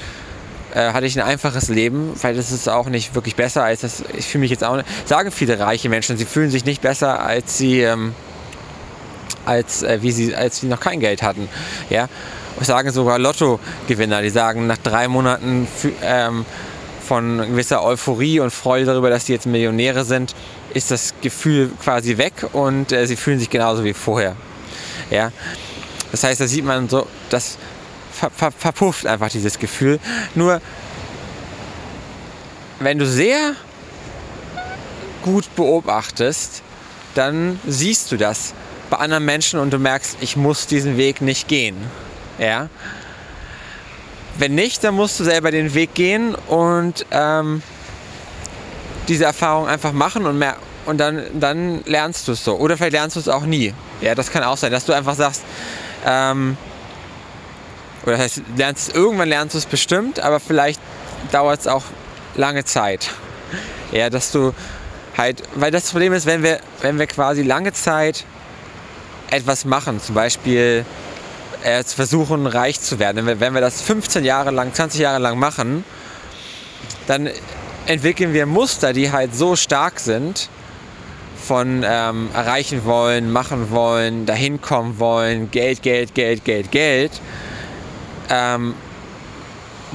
äh, hatte ich ein einfaches Leben. Vielleicht ist es auch nicht wirklich besser als das. Ich fühle mich jetzt auch. Sagen viele reiche Menschen, sie fühlen sich nicht besser, als sie ähm, als, äh, wie sie, als sie noch kein Geld hatten. Ja? Sagen sogar Lottogewinner, die sagen nach drei Monaten ähm, von gewisser Euphorie und Freude darüber, dass sie jetzt Millionäre sind, ist das Gefühl quasi weg und äh, sie fühlen sich genauso wie vorher. Ja? Das heißt, da sieht man so, das ver ver verpufft einfach dieses Gefühl. Nur wenn du sehr gut beobachtest, dann siehst du das bei anderen Menschen und du merkst, ich muss diesen Weg nicht gehen. Ja? Wenn nicht, dann musst du selber den Weg gehen und ähm, diese Erfahrung einfach machen und, mehr, und dann, dann lernst du es so. Oder vielleicht lernst du es auch nie. Ja, das kann auch sein, dass du einfach sagst, ähm, oder das heißt, lernst, irgendwann lernst du es bestimmt, aber vielleicht dauert es auch lange Zeit. Ja, dass du halt, weil das Problem ist, wenn wir, wenn wir quasi lange Zeit etwas machen, zum Beispiel äh, versuchen, reich zu werden. Wenn wir, wenn wir das 15 Jahre lang, 20 Jahre lang machen, dann entwickeln wir Muster, die halt so stark sind, von ähm, erreichen wollen, machen wollen, dahin kommen wollen, Geld, Geld, Geld, Geld, Geld, ähm,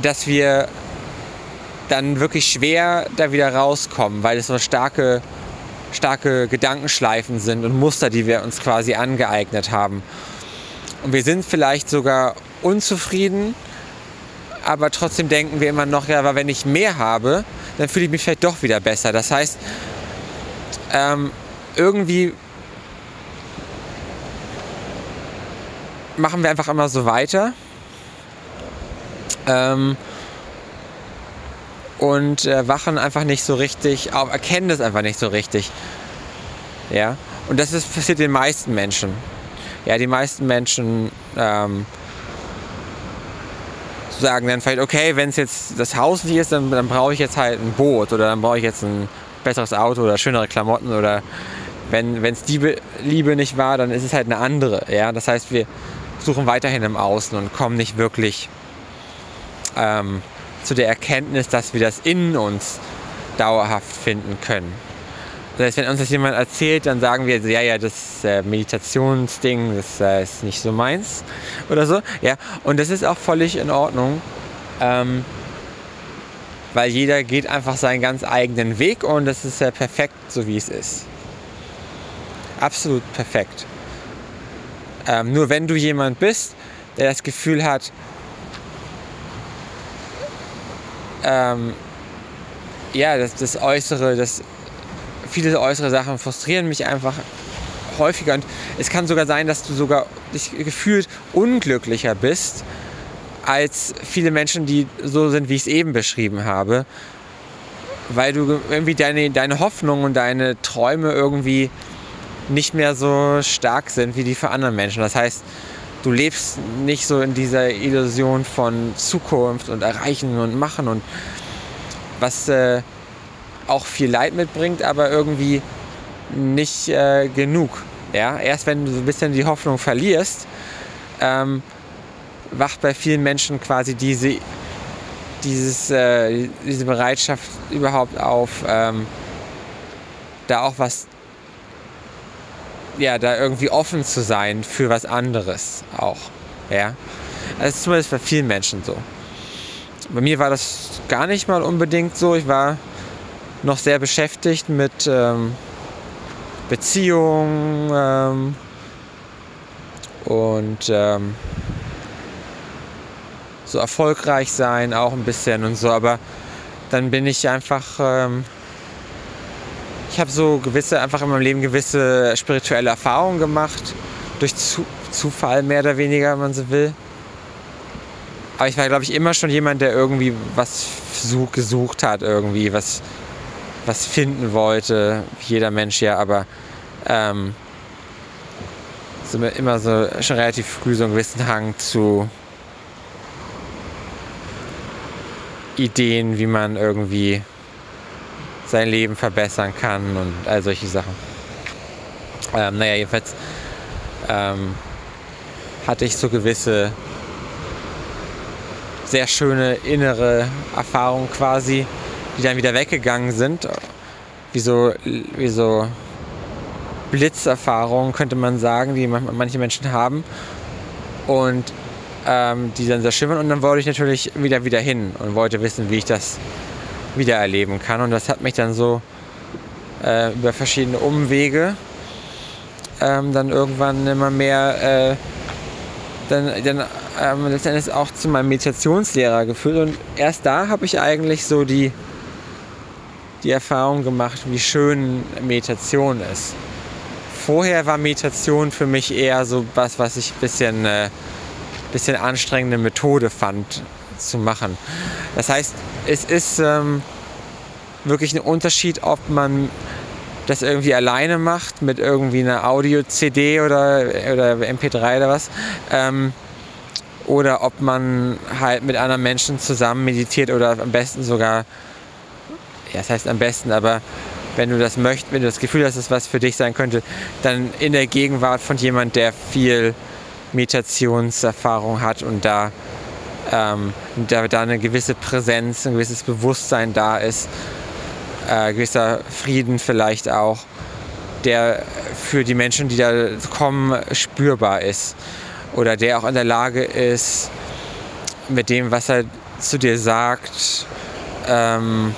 dass wir dann wirklich schwer da wieder rauskommen, weil es so starke starke Gedankenschleifen sind und Muster, die wir uns quasi angeeignet haben. Und wir sind vielleicht sogar unzufrieden, aber trotzdem denken wir immer noch, ja, aber wenn ich mehr habe, dann fühle ich mich vielleicht doch wieder besser. Das heißt, ähm, irgendwie machen wir einfach immer so weiter. Ähm, und äh, wachen einfach nicht so richtig auf, erkennen das einfach nicht so richtig. Ja, und das ist, passiert den meisten Menschen. Ja, die meisten Menschen ähm, sagen dann vielleicht, okay, wenn es jetzt das Haus nicht ist, dann, dann brauche ich jetzt halt ein Boot oder dann brauche ich jetzt ein besseres Auto oder schönere Klamotten oder wenn es die Liebe nicht war, dann ist es halt eine andere. Ja, das heißt, wir suchen weiterhin im Außen und kommen nicht wirklich ähm, zu der Erkenntnis, dass wir das in uns dauerhaft finden können. Das heißt, wenn uns das jemand erzählt, dann sagen wir, ja, ja, das äh, Meditationsding, das äh, ist nicht so meins oder so. Ja, und das ist auch völlig in Ordnung, ähm, weil jeder geht einfach seinen ganz eigenen Weg und das ist ja perfekt, so wie es ist. Absolut perfekt. Ähm, nur wenn du jemand bist, der das Gefühl hat, ähm, ja, das, das Äußere, das, viele äußere Sachen frustrieren mich einfach häufiger. Und es kann sogar sein, dass du sogar dich gefühlt unglücklicher bist als viele Menschen, die so sind, wie ich es eben beschrieben habe. Weil du irgendwie deine, deine Hoffnung und deine Träume irgendwie nicht mehr so stark sind wie die für andere Menschen. Das heißt, du lebst nicht so in dieser Illusion von Zukunft und Erreichen und Machen und was äh, auch viel Leid mitbringt, aber irgendwie nicht äh, genug. Ja? Erst wenn du so ein bisschen die Hoffnung verlierst, ähm, wacht bei vielen Menschen quasi diese, dieses, äh, diese Bereitschaft überhaupt auf, ähm, da auch was, ja, da irgendwie offen zu sein für was anderes auch. Ja? Also zumindest bei vielen Menschen so. Bei mir war das gar nicht mal unbedingt so. Ich war noch sehr beschäftigt mit ähm, Beziehungen ähm, und ähm, so erfolgreich sein auch ein bisschen und so. Aber dann bin ich einfach, ähm, ich habe so gewisse, einfach in meinem Leben gewisse spirituelle Erfahrungen gemacht. Durch Zu Zufall mehr oder weniger, wenn man so will. Aber ich war, glaube ich, immer schon jemand, der irgendwie was gesucht hat, irgendwie was was finden wollte, jeder Mensch ja, aber ähm, so immer so schon relativ früh so einen gewissen Hang zu Ideen, wie man irgendwie sein Leben verbessern kann und all solche Sachen. Ähm, naja, jedenfalls ähm, hatte ich so gewisse sehr schöne innere Erfahrungen quasi, die dann wieder weggegangen sind. Wie so, wie so Blitzerfahrungen, könnte man sagen, die manche Menschen haben. Und ähm, die dann sehr schimmern. Und dann wollte ich natürlich wieder wieder hin und wollte wissen, wie ich das wieder erleben kann. Und das hat mich dann so äh, über verschiedene Umwege ähm, dann irgendwann immer mehr äh, dann, dann ähm, letztendlich auch zu meinem Meditationslehrer geführt. Und erst da habe ich eigentlich so die die Erfahrung gemacht, wie schön Meditation ist. Vorher war Meditation für mich eher so was, was ich ein bisschen, äh, bisschen anstrengende Methode fand zu machen. Das heißt, es ist ähm, wirklich ein Unterschied, ob man das irgendwie alleine macht mit irgendwie einer Audio-CD oder, oder MP3 oder was. Ähm, oder ob man halt mit anderen Menschen zusammen meditiert oder am besten sogar ja, das heißt am besten, aber wenn du das möchtest, wenn du das Gefühl hast, dass es was für dich sein könnte, dann in der Gegenwart von jemand, der viel Meditationserfahrung hat und da, ähm, da, da eine gewisse Präsenz, ein gewisses Bewusstsein da ist, äh, gewisser Frieden vielleicht auch, der für die Menschen, die da kommen, spürbar ist. Oder der auch in der Lage ist, mit dem, was er zu dir sagt, ähm,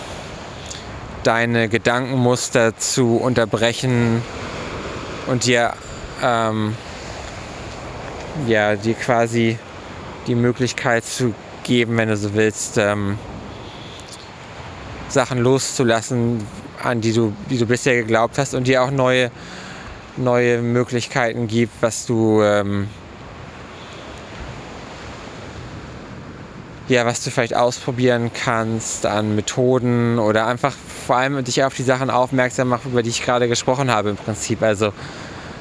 deine Gedankenmuster zu unterbrechen und dir, ähm, ja, dir quasi die Möglichkeit zu geben, wenn du so willst, ähm, Sachen loszulassen, an die du, die du bisher geglaubt hast und dir auch neue, neue Möglichkeiten gibt, was du ähm, ja, was du vielleicht ausprobieren kannst an Methoden oder einfach vor allem dich auf die Sachen aufmerksam machen, über die ich gerade gesprochen habe im Prinzip. Also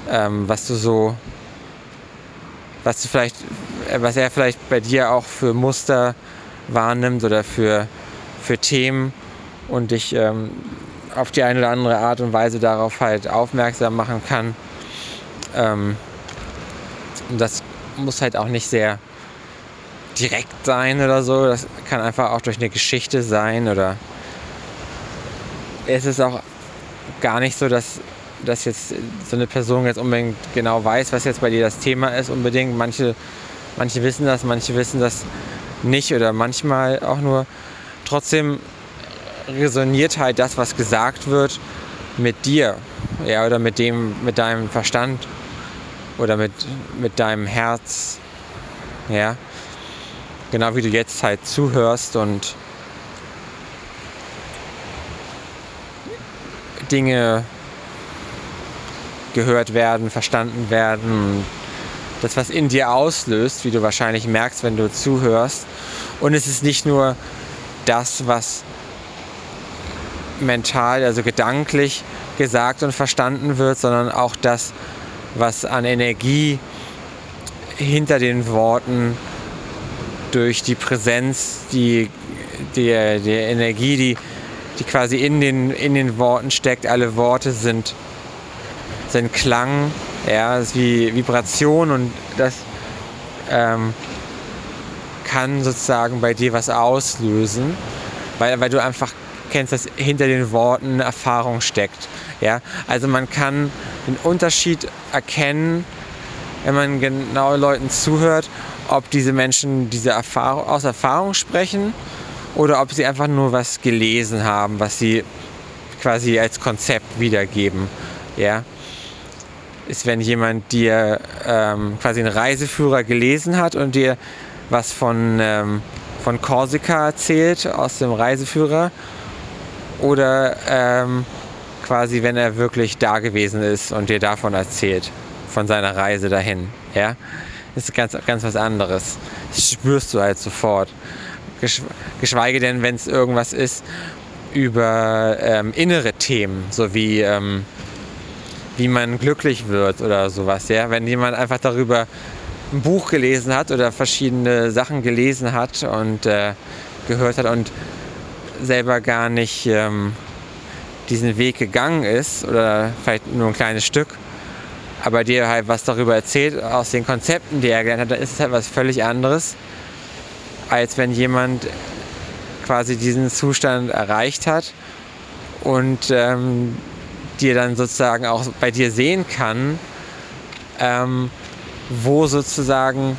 ähm, was du so, was du vielleicht, was er vielleicht bei dir auch für Muster wahrnimmt oder für, für Themen und dich ähm, auf die eine oder andere Art und Weise darauf halt aufmerksam machen kann. Ähm, und das muss halt auch nicht sehr direkt sein oder so. Das kann einfach auch durch eine Geschichte sein oder es ist auch gar nicht so, dass, dass jetzt so eine Person jetzt unbedingt genau weiß, was jetzt bei dir das Thema ist unbedingt. Manche, Manche wissen das, manche wissen das nicht oder manchmal auch nur. Trotzdem resoniert halt das, was gesagt wird, mit dir ja, oder mit, dem, mit deinem Verstand oder mit, mit deinem Herz. Ja. Genau wie du jetzt halt zuhörst und Dinge gehört werden, verstanden werden das, was in dir auslöst, wie du wahrscheinlich merkst, wenn du zuhörst. Und es ist nicht nur das, was mental, also gedanklich gesagt und verstanden wird, sondern auch das, was an Energie hinter den Worten durch die Präsenz, die, der, der Energie, die, die quasi in den, in den Worten steckt. Alle Worte sind, sind Klang, ja, ist wie Vibration und das ähm, kann sozusagen bei dir was auslösen, weil, weil du einfach kennst, dass hinter den Worten eine Erfahrung steckt. Ja? Also man kann den Unterschied erkennen, wenn man genau Leuten zuhört, ob diese Menschen diese Erfahrung, aus Erfahrung sprechen oder ob sie einfach nur was gelesen haben, was sie quasi als Konzept wiedergeben. Ja? Ist, wenn jemand dir ähm, quasi einen Reiseführer gelesen hat und dir was von, ähm, von Korsika erzählt aus dem Reiseführer oder ähm, quasi, wenn er wirklich da gewesen ist und dir davon erzählt, von seiner Reise dahin. Ja? Das ist ganz, ganz was anderes. Das spürst du halt sofort. Geschweige denn, wenn es irgendwas ist über ähm, innere Themen, so wie, ähm, wie man glücklich wird oder sowas. Ja? Wenn jemand einfach darüber ein Buch gelesen hat oder verschiedene Sachen gelesen hat und äh, gehört hat und selber gar nicht ähm, diesen Weg gegangen ist oder vielleicht nur ein kleines Stück, aber dir halt was darüber erzählt aus den Konzepten, die er gelernt hat, dann ist es halt was völlig anderes, als wenn jemand quasi diesen Zustand erreicht hat und ähm, dir dann sozusagen auch bei dir sehen kann, ähm, wo sozusagen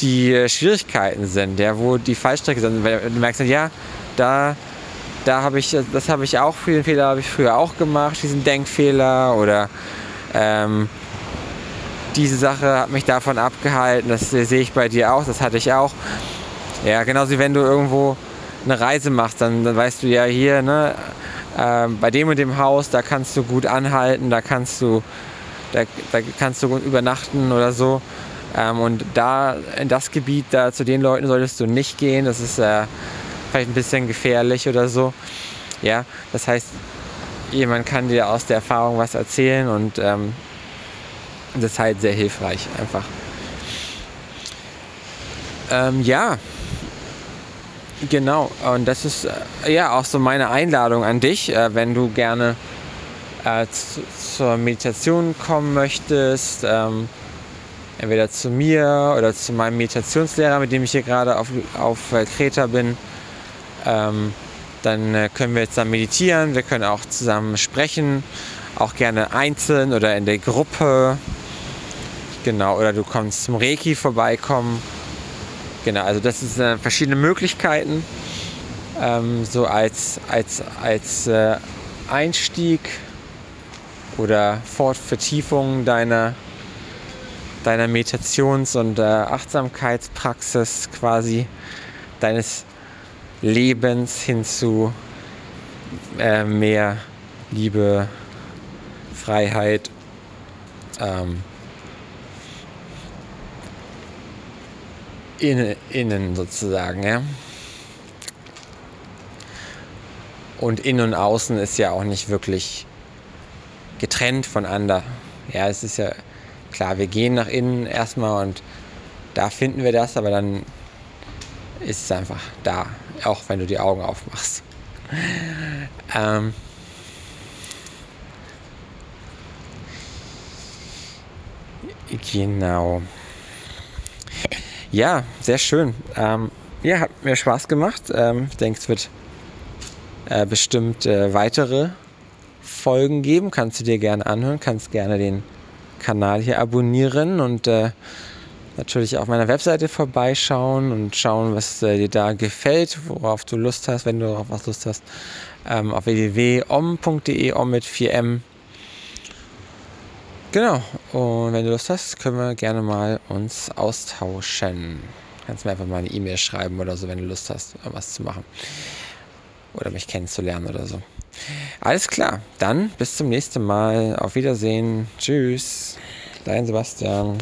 die Schwierigkeiten sind, ja, wo die Fallstrecke sind. Weil du merkst ja, da, da habe ich, das habe ich auch, den Fehler habe ich früher auch gemacht, diesen Denkfehler oder ähm, diese Sache hat mich davon abgehalten, das sehe ich bei dir auch, das hatte ich auch. Ja, genauso wie wenn du irgendwo eine Reise machst, dann, dann weißt du ja hier, ne, äh, bei dem und dem Haus, da kannst du gut anhalten, da kannst du, da, da kannst du gut übernachten oder so. Ähm, und da in das Gebiet, da zu den Leuten solltest du nicht gehen. Das ist äh, vielleicht ein bisschen gefährlich oder so. Ja, das heißt, jemand kann dir aus der Erfahrung was erzählen und ähm, das ist halt sehr hilfreich einfach. Ähm, ja, genau. Und das ist äh, ja auch so meine Einladung an dich, äh, wenn du gerne äh, zu, zur Meditation kommen möchtest. Ähm, entweder zu mir oder zu meinem Meditationslehrer, mit dem ich hier gerade auf, auf äh, Kreta bin ähm, dann äh, können wir jetzt dann meditieren, wir können auch zusammen sprechen, auch gerne einzeln oder in der Gruppe. Genau, oder du kommst zum Reiki vorbeikommen. Genau, also das sind äh, verschiedene Möglichkeiten, ähm, so als, als, als äh, Einstieg oder Fortvertiefung deiner, deiner Meditations- und äh, Achtsamkeitspraxis quasi, deines Lebens hin zu äh, mehr Liebe, Freiheit, ähm, innen, innen sozusagen. Ja? Und innen und außen ist ja auch nicht wirklich getrennt voneinander. Ja, es ist ja klar, wir gehen nach innen erstmal und da finden wir das, aber dann ist es einfach da auch wenn du die Augen aufmachst. [laughs] Ähm, genau. Ja, sehr schön. Ähm, ja, hat mir Spaß gemacht. Ähm, ich denke, es wird äh, bestimmt äh, weitere Folgen geben. Kannst du dir gerne anhören. Kannst gerne den Kanal hier abonnieren und äh, natürlich auf meiner Webseite vorbeischauen und schauen, was äh, dir da gefällt, worauf du Lust hast, wenn du darauf was Lust hast. Ähm, auf www.om.de, om mit 4m. Genau, und wenn du Lust hast, können wir gerne mal uns austauschen. Kannst mir einfach mal eine E-Mail schreiben oder so, wenn du Lust hast, was zu machen. Oder mich kennenzulernen oder so. Alles klar, dann bis zum nächsten Mal. Auf Wiedersehen. Tschüss. Dein Sebastian.